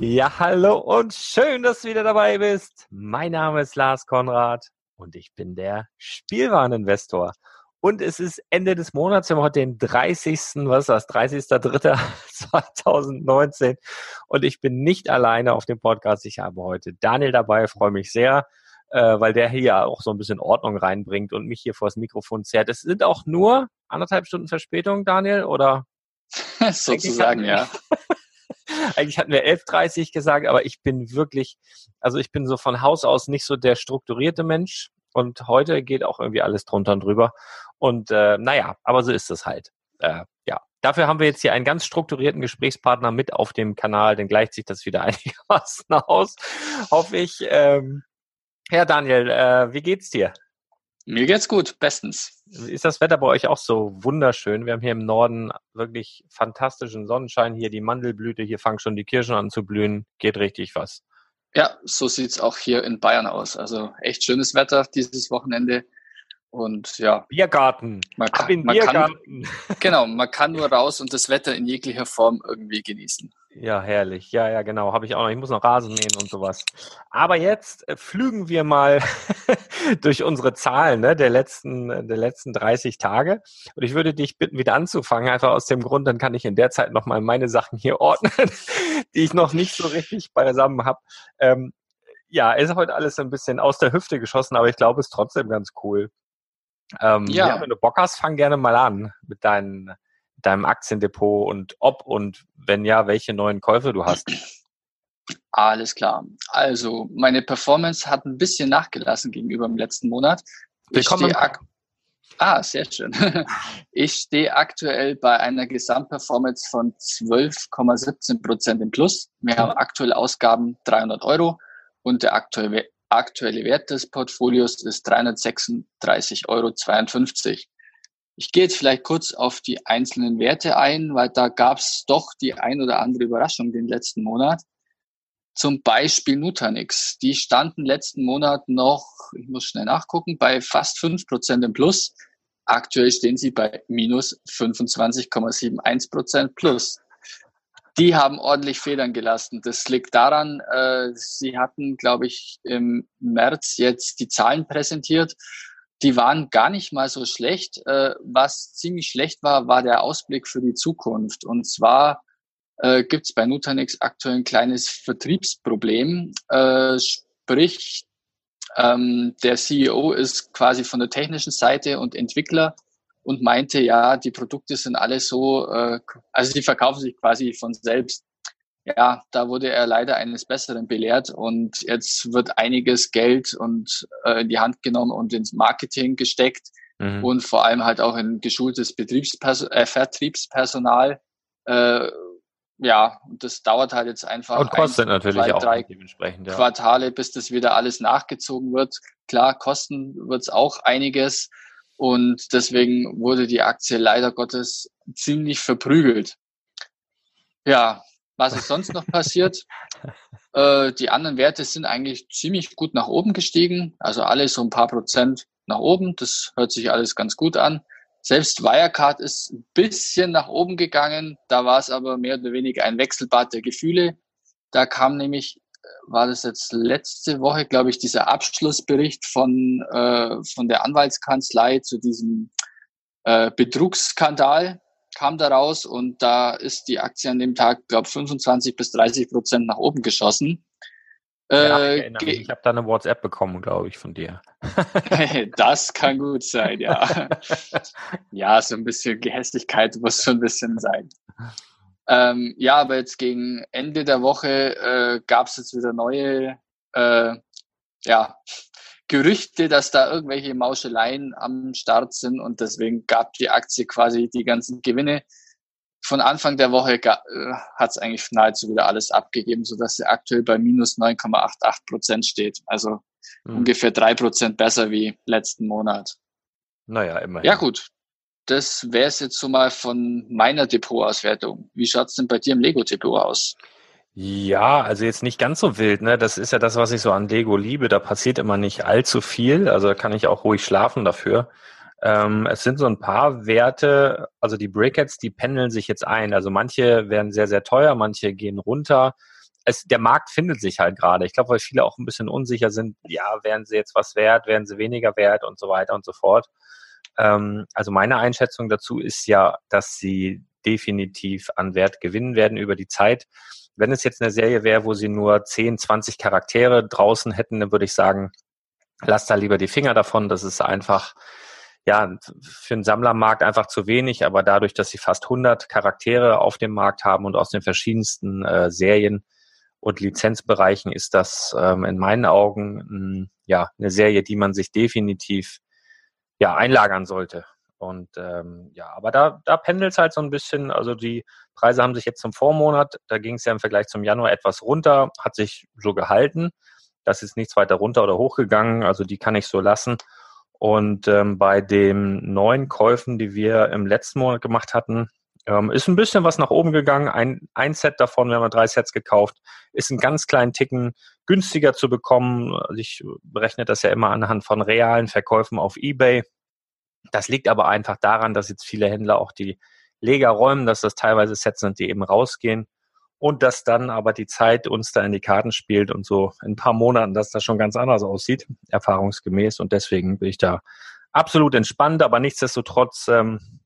Ja, hallo und schön, dass du wieder dabei bist. Mein Name ist Lars Konrad und ich bin der Spielwareninvestor. Und es ist Ende des Monats, wir haben heute den 30. Was ist das? 30.03.2019. Und ich bin nicht alleine auf dem Podcast. Ich habe heute Daniel dabei, freue mich sehr, äh, weil der hier auch so ein bisschen Ordnung reinbringt und mich hier vors Mikrofon zerrt. Es sind auch nur anderthalb Stunden Verspätung, Daniel, oder? Sozusagen, ja. Eigentlich hatten wir 11.30 gesagt, aber ich bin wirklich, also ich bin so von Haus aus nicht so der strukturierte Mensch. Und heute geht auch irgendwie alles drunter und drüber. Und äh, naja, aber so ist es halt. Äh, ja. Dafür haben wir jetzt hier einen ganz strukturierten Gesprächspartner mit auf dem Kanal, dann gleicht sich das wieder einigermaßen aus, hoffe ich. Ähm, ja, Daniel, äh, wie geht's dir? Mir geht's gut, bestens. Ist das Wetter bei euch auch so wunderschön? Wir haben hier im Norden wirklich fantastischen Sonnenschein. Hier die Mandelblüte, hier fangen schon die Kirschen an zu blühen. Geht richtig was. Ja, so sieht's auch hier in Bayern aus. Also echt schönes Wetter dieses Wochenende. Und ja. Biergarten. Man kann, man Biergarten. Kann, genau, man kann nur raus und das Wetter in jeglicher Form irgendwie genießen. Ja, herrlich. Ja, ja, genau. Habe ich auch noch. Ich muss noch Rasen mähen und sowas. Aber jetzt äh, flügen wir mal durch unsere Zahlen ne, der, letzten, der letzten 30 Tage. Und ich würde dich bitten, wieder anzufangen. Einfach aus dem Grund, dann kann ich in der Zeit nochmal meine Sachen hier ordnen, die ich noch nicht so richtig beisammen habe. Ähm, ja, ist heute alles ein bisschen aus der Hüfte geschossen, aber ich glaube, es ist trotzdem ganz cool. Ähm, ja. ja. wenn du Bock hast, fang gerne mal an mit deinen, deinem Aktiendepot und ob und wenn ja, welche neuen Käufe du hast. Alles klar. Also, meine Performance hat ein bisschen nachgelassen gegenüber dem letzten Monat. Willkommen. ah, sehr schön. Ich stehe aktuell bei einer Gesamtperformance von 12,17 Prozent im Plus. Wir haben aktuelle Ausgaben 300 Euro und der aktuelle, aktuelle Wert des Portfolios ist 336,52 Euro. Ich gehe jetzt vielleicht kurz auf die einzelnen Werte ein, weil da gab es doch die ein oder andere Überraschung den letzten Monat. Zum Beispiel Nutanix. Die standen letzten Monat noch, ich muss schnell nachgucken, bei fast fünf Prozent im Plus. Aktuell stehen sie bei minus 25,71 Prozent plus. Die haben ordentlich Federn gelassen. Das liegt daran, äh, sie hatten, glaube ich, im März jetzt die Zahlen präsentiert. Die waren gar nicht mal so schlecht. Äh, was ziemlich schlecht war, war der Ausblick für die Zukunft. Und zwar äh, gibt es bei Nutanix aktuell ein kleines Vertriebsproblem. Äh, sprich, ähm, der CEO ist quasi von der technischen Seite und Entwickler und meinte, ja, die Produkte sind alle so, äh, also die verkaufen sich quasi von selbst. Ja, da wurde er leider eines Besseren belehrt und jetzt wird einiges Geld und äh, in die Hand genommen und ins Marketing gesteckt mhm. und vor allem halt auch in geschultes Betriebspers äh, Vertriebspersonal. Äh, ja, und das dauert halt jetzt einfach. Und kostet ein, natürlich zwei, auch drei dementsprechend. Ja. Quartale, bis das wieder alles nachgezogen wird. Klar, kosten wird es auch einiges. Und deswegen wurde die Aktie leider Gottes ziemlich verprügelt. Ja, was ist sonst noch passiert? Äh, die anderen Werte sind eigentlich ziemlich gut nach oben gestiegen. Also alles so ein paar Prozent nach oben. Das hört sich alles ganz gut an. Selbst Wirecard ist ein bisschen nach oben gegangen. Da war es aber mehr oder weniger ein Wechselbad der Gefühle. Da kam nämlich, äh, war das jetzt letzte Woche, glaube ich, dieser Abschlussbericht von, äh, von der Anwaltskanzlei zu diesem äh, Betrugsskandal kam da raus und da ist die Aktie an dem Tag, glaube 25 bis 30 Prozent nach oben geschossen. Äh, ich, ich habe da eine WhatsApp bekommen, glaube ich, von dir. das kann gut sein, ja. ja, so ein bisschen Gehässigkeit muss schon ein bisschen sein. Ähm, ja, aber jetzt gegen Ende der Woche äh, gab es jetzt wieder neue äh, ja, Gerüchte, dass da irgendwelche Mauscheleien am Start sind und deswegen gab die Aktie quasi die ganzen Gewinne von Anfang der Woche äh, hat es eigentlich nahezu wieder alles abgegeben, sodass sie aktuell bei minus 9,88 Prozent steht. Also mhm. ungefähr drei Prozent besser wie letzten Monat. Naja, immerhin. Ja gut, das wäre es jetzt so mal von meiner Depotauswertung. Wie schaut's denn bei dir im Lego-Depot aus? Ja, also jetzt nicht ganz so wild, ne? Das ist ja das, was ich so an Lego liebe. Da passiert immer nicht allzu viel. Also da kann ich auch ruhig schlafen dafür. Ähm, es sind so ein paar Werte, also die Brickheads, die pendeln sich jetzt ein. Also manche werden sehr, sehr teuer, manche gehen runter. Es, der Markt findet sich halt gerade. Ich glaube, weil viele auch ein bisschen unsicher sind, ja, werden sie jetzt was wert, werden sie weniger wert und so weiter und so fort. Ähm, also meine Einschätzung dazu ist ja, dass sie definitiv an Wert gewinnen werden über die Zeit. Wenn es jetzt eine Serie wäre, wo sie nur 10, 20 Charaktere draußen hätten, dann würde ich sagen, lass da lieber die Finger davon. Das ist einfach ja, für den Sammlermarkt einfach zu wenig, aber dadurch, dass sie fast 100 Charaktere auf dem Markt haben und aus den verschiedensten äh, Serien und Lizenzbereichen ist das ähm, in meinen Augen mh, hm, ja eine Serie, die man sich definitiv ja einlagern sollte. Und ähm, ja, aber da, da pendelt es halt so ein bisschen. Also die Preise haben sich jetzt zum Vormonat, da ging es ja im Vergleich zum Januar etwas runter, hat sich so gehalten. Das ist nichts weiter runter oder hochgegangen, also die kann ich so lassen. Und ähm, bei den neuen Käufen, die wir im letzten Monat gemacht hatten, ähm, ist ein bisschen was nach oben gegangen. Ein, ein Set davon, wir haben drei Sets gekauft, ist einen ganz kleinen Ticken günstiger zu bekommen. Also ich berechne das ja immer anhand von realen Verkäufen auf eBay. Das liegt aber einfach daran, dass jetzt viele Händler auch die Leger räumen, dass das teilweise Sets sind, die eben rausgehen und dass dann aber die Zeit uns da in die Karten spielt und so in ein paar Monaten, dass das schon ganz anders aussieht, erfahrungsgemäß. Und deswegen bin ich da absolut entspannt, aber nichtsdestotrotz ähm,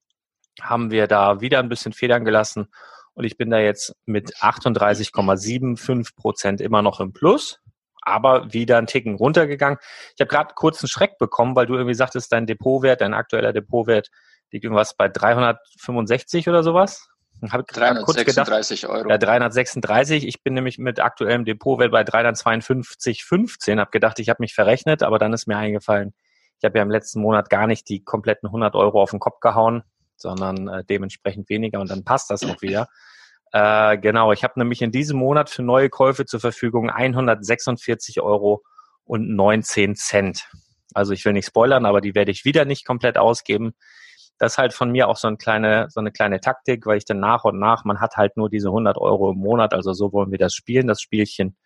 haben wir da wieder ein bisschen Federn gelassen und ich bin da jetzt mit 38,75 Prozent immer noch im Plus. Aber wieder einen Ticken runtergegangen. Ich habe gerade kurz einen Schreck bekommen, weil du irgendwie sagtest, dein Depotwert, dein aktueller Depotwert liegt irgendwas bei 365 oder sowas. Habe 336 Euro. Ja, 336. Ich bin nämlich mit aktuellem Depotwert bei 352,15. Habe gedacht, ich habe mich verrechnet, aber dann ist mir eingefallen, ich habe ja im letzten Monat gar nicht die kompletten 100 Euro auf den Kopf gehauen, sondern äh, dementsprechend weniger und dann passt das auch wieder. Äh, genau, ich habe nämlich in diesem Monat für neue Käufe zur Verfügung 146 Euro und 19 Cent. Also ich will nicht spoilern, aber die werde ich wieder nicht komplett ausgeben. Das ist halt von mir auch so eine kleine, so eine kleine Taktik, weil ich dann nach und nach, man hat halt nur diese 100 Euro im Monat, also so wollen wir das spielen, das Spielchen.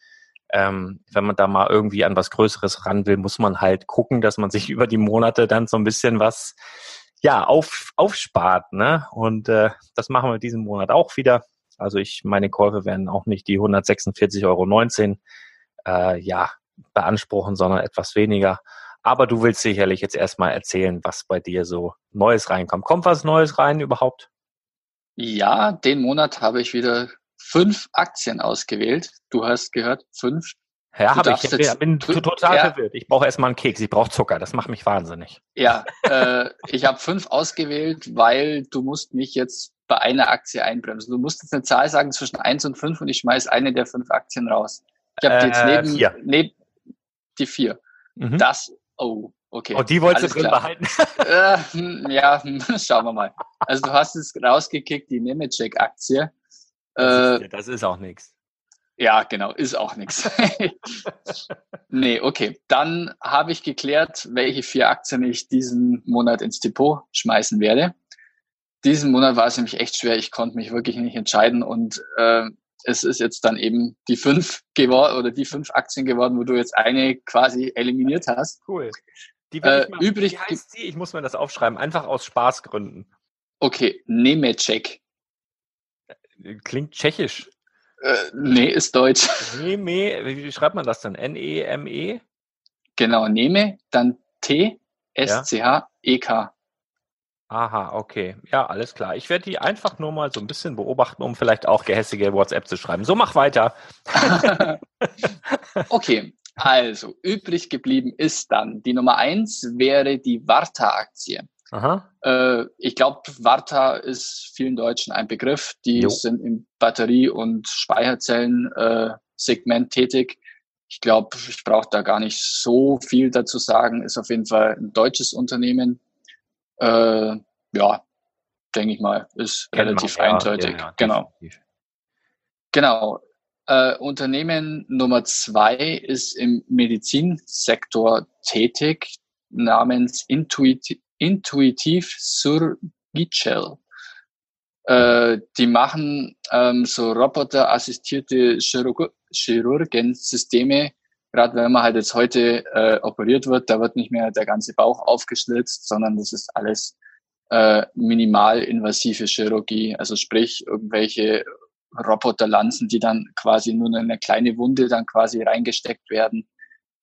Ähm, wenn man da mal irgendwie an was Größeres ran will, muss man halt gucken, dass man sich über die Monate dann so ein bisschen was ja auf, aufspart. Ne? Und äh, das machen wir diesen Monat auch wieder. Also ich, meine Käufe werden auch nicht die 146,19 Euro äh, ja, beanspruchen, sondern etwas weniger. Aber du willst sicherlich jetzt erstmal erzählen, was bei dir so Neues reinkommt. Kommt was Neues rein überhaupt? Ja, den Monat habe ich wieder fünf Aktien ausgewählt. Du hast gehört, fünf. Ja, habe ich. Ich bin total ja. verwirrt. Ich brauche erstmal einen Keks. Ich brauche Zucker. Das macht mich wahnsinnig. Ja, äh, ich habe fünf ausgewählt, weil du musst mich jetzt bei einer Aktie einbremsen. Du musst jetzt eine Zahl sagen zwischen eins und fünf und ich schmeiß eine der fünf Aktien raus. Ich habe äh, jetzt neben, vier. neben die vier. Mhm. Das, oh, okay. Und oh, die wolltest du drin klar. behalten? äh, hm, ja, schauen wir mal. Also du hast es rausgekickt, die Nemetschek-Aktie. Das, äh, das ist auch nichts. Ja, genau, ist auch nichts. nee, okay. Dann habe ich geklärt, welche vier Aktien ich diesen Monat ins Depot schmeißen werde diesen Monat war es nämlich echt schwer. Ich konnte mich wirklich nicht entscheiden und äh, es ist jetzt dann eben die fünf geworden oder die fünf Aktien geworden, wo du jetzt eine quasi eliminiert hast. Cool. Die äh, ich übrig. Wie heißt sie? Ich muss mir das aufschreiben. Einfach aus Spaßgründen. Okay, Nemecek. Klingt tschechisch. Äh, nee, ist deutsch. Neme, wie schreibt man das dann? N-E-M-E? -E? Genau, Neme, dann T, S-C-H-E-K. Aha, okay. Ja, alles klar. Ich werde die einfach nur mal so ein bisschen beobachten, um vielleicht auch gehässige WhatsApp zu schreiben. So, mach weiter. okay, also übrig geblieben ist dann die Nummer eins wäre die Warta-Aktie. Aha. Äh, ich glaube, Warta ist vielen Deutschen ein Begriff. Die jo. sind im Batterie- und Speicherzellen-Segment äh, tätig. Ich glaube, ich brauche da gar nicht so viel dazu sagen. Ist auf jeden Fall ein deutsches Unternehmen äh, ja, denke ich mal, ist Kennt relativ man, eindeutig. Ja, ja, genau. Genau. Äh, Unternehmen Nummer zwei ist im Medizinsektor tätig, namens Intuitiv, Intuitiv Surgical. Äh, die machen ähm, so roboterassistierte Chirurg Chirurgensysteme, gerade wenn man halt jetzt heute äh, operiert wird, da wird nicht mehr der ganze Bauch aufgeschlitzt, sondern das ist alles äh, minimalinvasive Chirurgie, also sprich irgendwelche Roboterlanzen, die dann quasi nur in eine kleine Wunde dann quasi reingesteckt werden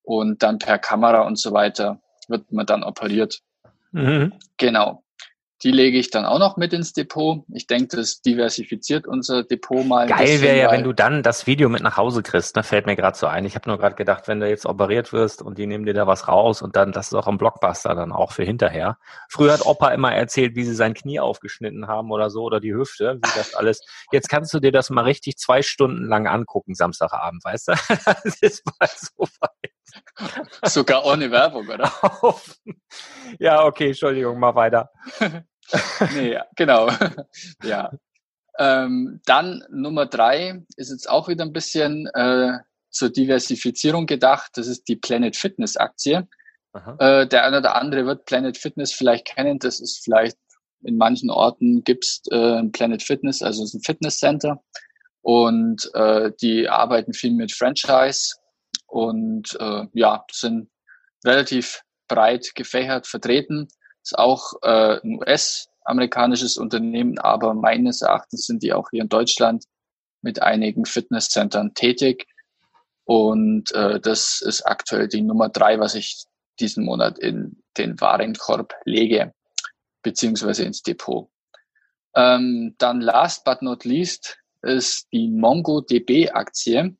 und dann per Kamera und so weiter wird man dann operiert. Mhm. Genau. Die lege ich dann auch noch mit ins Depot. Ich denke, das diversifiziert unser Depot mal. Geil wäre ja, wenn du dann das Video mit nach Hause kriegst. Ne? Fällt mir gerade so ein. Ich habe nur gerade gedacht, wenn du jetzt operiert wirst und die nehmen dir da was raus und dann, das ist auch ein Blockbuster dann auch für hinterher. Früher hat Opa immer erzählt, wie sie sein Knie aufgeschnitten haben oder so oder die Hüfte, wie das alles. Jetzt kannst du dir das mal richtig zwei Stunden lang angucken, Samstagabend, weißt du? das ist mal so weit. Sogar ohne Werbung, oder? ja, okay, Entschuldigung, mal weiter. nee, genau. ja. Ähm, dann Nummer drei ist jetzt auch wieder ein bisschen äh, zur Diversifizierung gedacht. Das ist die Planet Fitness Aktie. Äh, der eine oder andere wird Planet Fitness vielleicht kennen. Das ist vielleicht in manchen Orten gibt's äh, Planet Fitness, also es ist ein Fitness Center. Und äh, die arbeiten viel mit Franchise und äh, ja, sind relativ breit gefächert vertreten. Ist auch äh, ein US-amerikanisches Unternehmen, aber meines Erachtens sind die auch hier in Deutschland mit einigen Fitnesscentern tätig. Und äh, das ist aktuell die Nummer drei, was ich diesen Monat in den Warenkorb lege, beziehungsweise ins Depot. Ähm, dann last but not least ist die MongoDB-Aktie.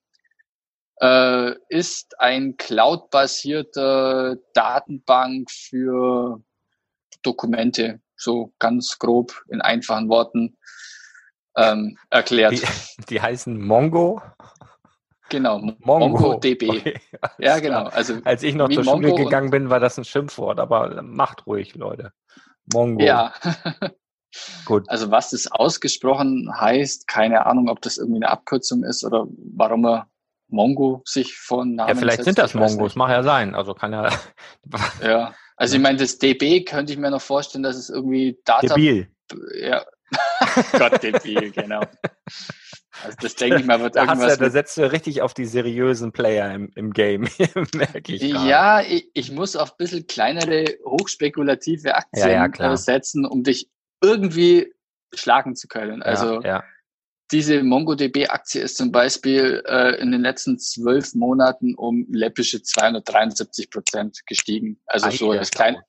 Äh, ist ein cloud-basierte Datenbank für Dokumente, so ganz grob in einfachen Worten ähm, erklärt. Die, die heißen Mongo. Genau, Mongo. MongoDB. Okay, ja, genau. Also Als ich noch zur Schule Mongo und- gegangen bin, war das ein Schimpfwort, aber macht ruhig, Leute. Mongo. ja. Gut. Also was das ausgesprochen heißt, keine Ahnung, ob das irgendwie eine Abkürzung ist oder warum er Mongo sich von Namen Ja, vielleicht setzt, sind das Mongos, mag ja sein. Also kann ja. Ja. Also ich meine, das DB könnte ich mir noch vorstellen, dass es irgendwie Data debil. Ja. Gott, debil, genau. Also das denke ich mal, wird Da, hast irgendwas du, da setzt du richtig auf die seriösen Player im, im Game, merke ich. gerade. Ja, ich, ich muss auf ein bisschen kleinere, hochspekulative Aktien Ja, ja, äh, setzen, um dich irgendwie schlagen zu können. Also ja, ja. Diese MongoDB-Aktie ist zum Beispiel äh, in den letzten zwölf Monaten um läppische 273 Prozent gestiegen. Also so das ja. kleine,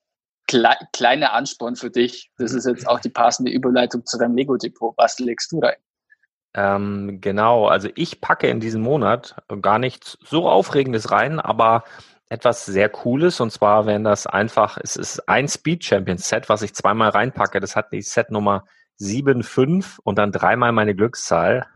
klei kleine Ansporn für dich. Das ist jetzt auch die passende Überleitung zu deinem Lego-Depot. Was legst du rein? Ähm, genau, also ich packe in diesem Monat gar nichts so Aufregendes rein, aber etwas sehr Cooles und zwar wären das einfach, es ist ein Speed Champion Set, was ich zweimal reinpacke. Das hat die Set Nummer 7,5 und dann dreimal meine Glückszahl.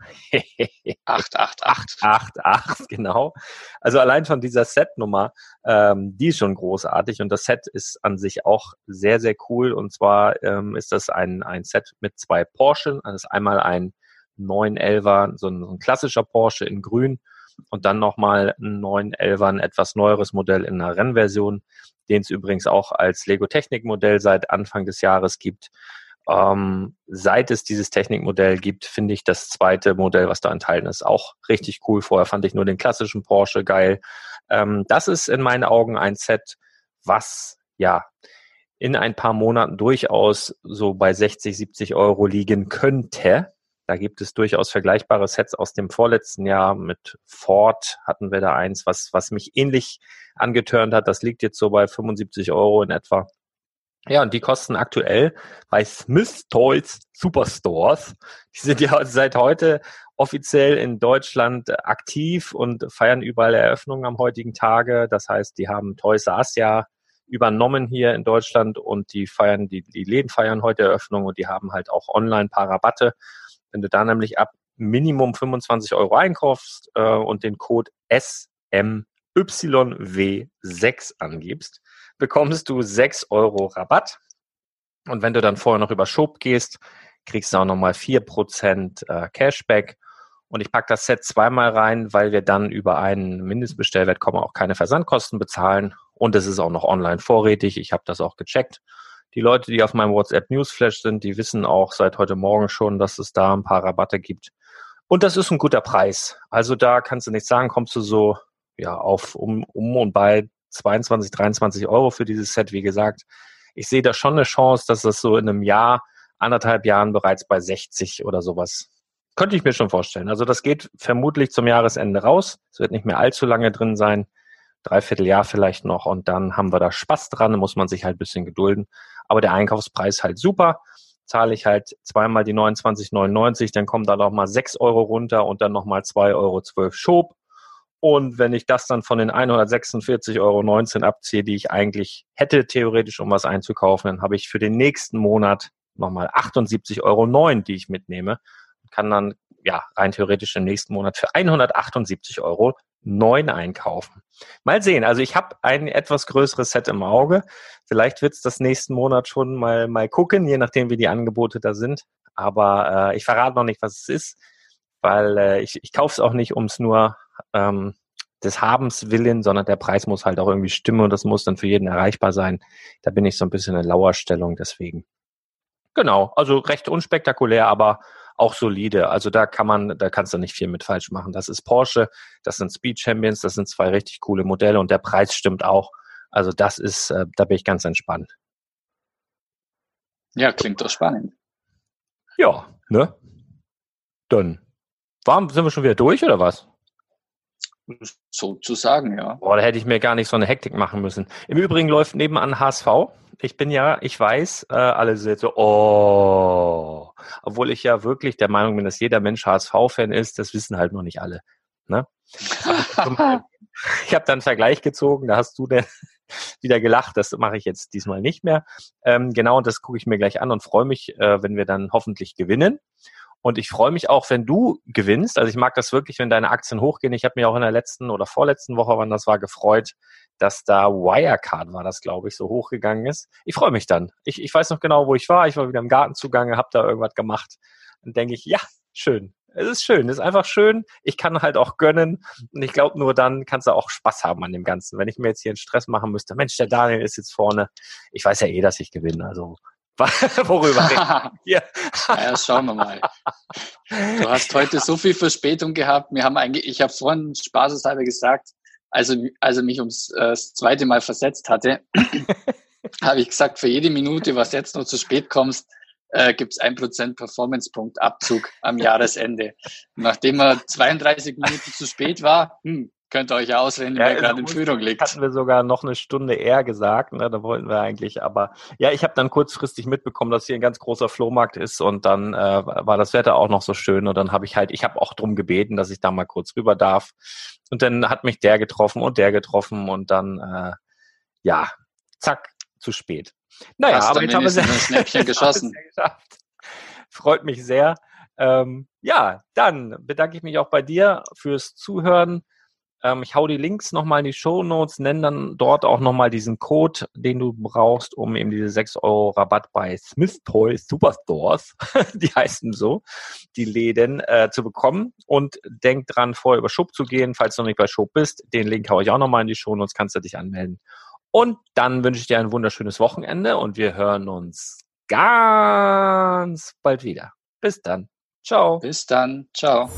888. 8, 8, genau. Also allein von dieser Setnummer, ähm, die ist schon großartig und das Set ist an sich auch sehr, sehr cool. Und zwar ähm, ist das ein, ein Set mit zwei Porsche. Das ist einmal ein 911er, so ein, so ein klassischer Porsche in grün und dann nochmal ein 911er, ein etwas neueres Modell in einer Rennversion, den es übrigens auch als Lego Technik Modell seit Anfang des Jahres gibt. Ähm, seit es dieses Technikmodell gibt, finde ich das zweite Modell, was da enthalten ist, auch richtig cool. Vorher fand ich nur den klassischen Porsche geil. Ähm, das ist in meinen Augen ein Set, was ja in ein paar Monaten durchaus so bei 60, 70 Euro liegen könnte. Da gibt es durchaus vergleichbare Sets aus dem vorletzten Jahr. Mit Ford hatten wir da eins, was, was mich ähnlich angetörnt hat. Das liegt jetzt so bei 75 Euro in etwa. Ja, und die kosten aktuell bei Smith Toys Superstores. Die sind ja seit heute offiziell in Deutschland aktiv und feiern überall Eröffnungen am heutigen Tage. Das heißt, die haben Toys ja übernommen hier in Deutschland und die feiern, die, die Läden feiern heute Eröffnung und die haben halt auch online ein paar Rabatte. Wenn du da nämlich ab Minimum 25 Euro einkaufst äh, und den Code SMYW6 angibst, bekommst du 6 Euro Rabatt. Und wenn du dann vorher noch über Shop gehst, kriegst du auch nochmal 4% äh, Cashback. Und ich packe das Set zweimal rein, weil wir dann über einen Mindestbestellwert kommen, auch keine Versandkosten bezahlen. Und es ist auch noch online vorrätig. Ich habe das auch gecheckt. Die Leute, die auf meinem WhatsApp Newsflash sind, die wissen auch seit heute Morgen schon, dass es da ein paar Rabatte gibt. Und das ist ein guter Preis. Also da kannst du nicht sagen, kommst du so ja auf um, um und bei 22, 23 Euro für dieses Set. Wie gesagt, ich sehe da schon eine Chance, dass das so in einem Jahr, anderthalb Jahren bereits bei 60 oder sowas. Könnte ich mir schon vorstellen. Also das geht vermutlich zum Jahresende raus. Es wird nicht mehr allzu lange drin sein. Dreiviertel Jahr vielleicht noch und dann haben wir da Spaß dran, da muss man sich halt ein bisschen gedulden. Aber der Einkaufspreis halt super. Zahle ich halt zweimal die 29,99, dann kommen da noch mal 6 Euro runter und dann nochmal 2,12 Euro Schob. Und wenn ich das dann von den 146,19 Euro abziehe, die ich eigentlich hätte, theoretisch, um was einzukaufen, dann habe ich für den nächsten Monat nochmal 78,09 Euro, die ich mitnehme. Und kann dann, ja, rein theoretisch im nächsten Monat für 178 Euro einkaufen. Mal sehen. Also ich habe ein etwas größeres Set im Auge. Vielleicht wird es das nächsten Monat schon mal, mal gucken, je nachdem, wie die Angebote da sind. Aber äh, ich verrate noch nicht, was es ist, weil äh, ich, ich kaufe es auch nicht, um es nur ähm, des Habens willen, sondern der Preis muss halt auch irgendwie stimmen und das muss dann für jeden erreichbar sein. Da bin ich so ein bisschen in Lauerstellung, deswegen. Genau, also recht unspektakulär, aber auch solide. Also da kann man, da kannst du nicht viel mit falsch machen. Das ist Porsche, das sind Speed Champions, das sind zwei richtig coole Modelle und der Preis stimmt auch. Also das ist, äh, da bin ich ganz entspannt. Ja, klingt doch spannend. Ja, ne? Dann. Warum sind wir schon wieder durch oder was? Sozusagen, ja. Boah, da hätte ich mir gar nicht so eine Hektik machen müssen. Im Übrigen läuft nebenan HSV. Ich bin ja, ich weiß, äh, alle sind so, oh. Obwohl ich ja wirklich der Meinung bin, dass jeder Mensch HSV-Fan ist, das wissen halt noch nicht alle. Ne? ich habe dann einen Vergleich gezogen, da hast du denn wieder gelacht, das mache ich jetzt diesmal nicht mehr. Ähm, genau, und das gucke ich mir gleich an und freue mich, äh, wenn wir dann hoffentlich gewinnen. Und ich freue mich auch, wenn du gewinnst. Also ich mag das wirklich, wenn deine Aktien hochgehen. Ich habe mich auch in der letzten oder vorletzten Woche, wann das war, gefreut, dass da Wirecard war, das glaube ich, so hochgegangen ist. Ich freue mich dann. Ich, ich weiß noch genau, wo ich war. Ich war wieder im Garten zugange, habe da irgendwas gemacht. Dann denke ich, ja, schön. Es ist schön, es ist einfach schön. Ich kann halt auch gönnen. Und ich glaube, nur dann kannst du auch Spaß haben an dem Ganzen. Wenn ich mir jetzt hier einen Stress machen müsste, Mensch, der Daniel ist jetzt vorne. Ich weiß ja eh, dass ich gewinne. Also Worüber reden wir? ja, schauen wir mal. Du hast heute so viel Verspätung gehabt. Wir haben eigentlich, ich habe vorhin spaßeshalber gesagt, also als er mich ums äh, das zweite Mal versetzt hatte, habe ich gesagt, für jede Minute, was jetzt noch zu spät kommst, äh, gibt es ein Prozent Performance-Punkt Abzug am Jahresende. Nachdem er 32 Minuten zu spät war, hm, Könnt ihr euch ausreden, ja, wer gerade in Führung liegt. Hatten wir sogar noch eine Stunde eher gesagt, ne? da wollten wir eigentlich, aber ja, ich habe dann kurzfristig mitbekommen, dass hier ein ganz großer Flohmarkt ist und dann äh, war das Wetter auch noch so schön und dann habe ich halt, ich habe auch drum gebeten, dass ich da mal kurz rüber darf und dann hat mich der getroffen und der getroffen und dann, äh, ja, zack, zu spät. Naja, Hast aber jetzt haben wir ein Snäppchen geschossen. Freut mich sehr. Ähm, ja, dann bedanke ich mich auch bei dir fürs Zuhören. Ähm, ich hau die Links nochmal in die Show Notes, nenne dann dort auch nochmal diesen Code, den du brauchst, um eben diese 6 Euro Rabatt bei Smith Toys Superstores, die heißen so, die Läden äh, zu bekommen. Und denk dran, vorher über Shop zu gehen, falls du noch nicht bei Shop bist. Den Link hau ich auch nochmal in die Show Notes, kannst du dich anmelden. Und dann wünsche ich dir ein wunderschönes Wochenende und wir hören uns ganz bald wieder. Bis dann. Ciao. Bis dann. Ciao.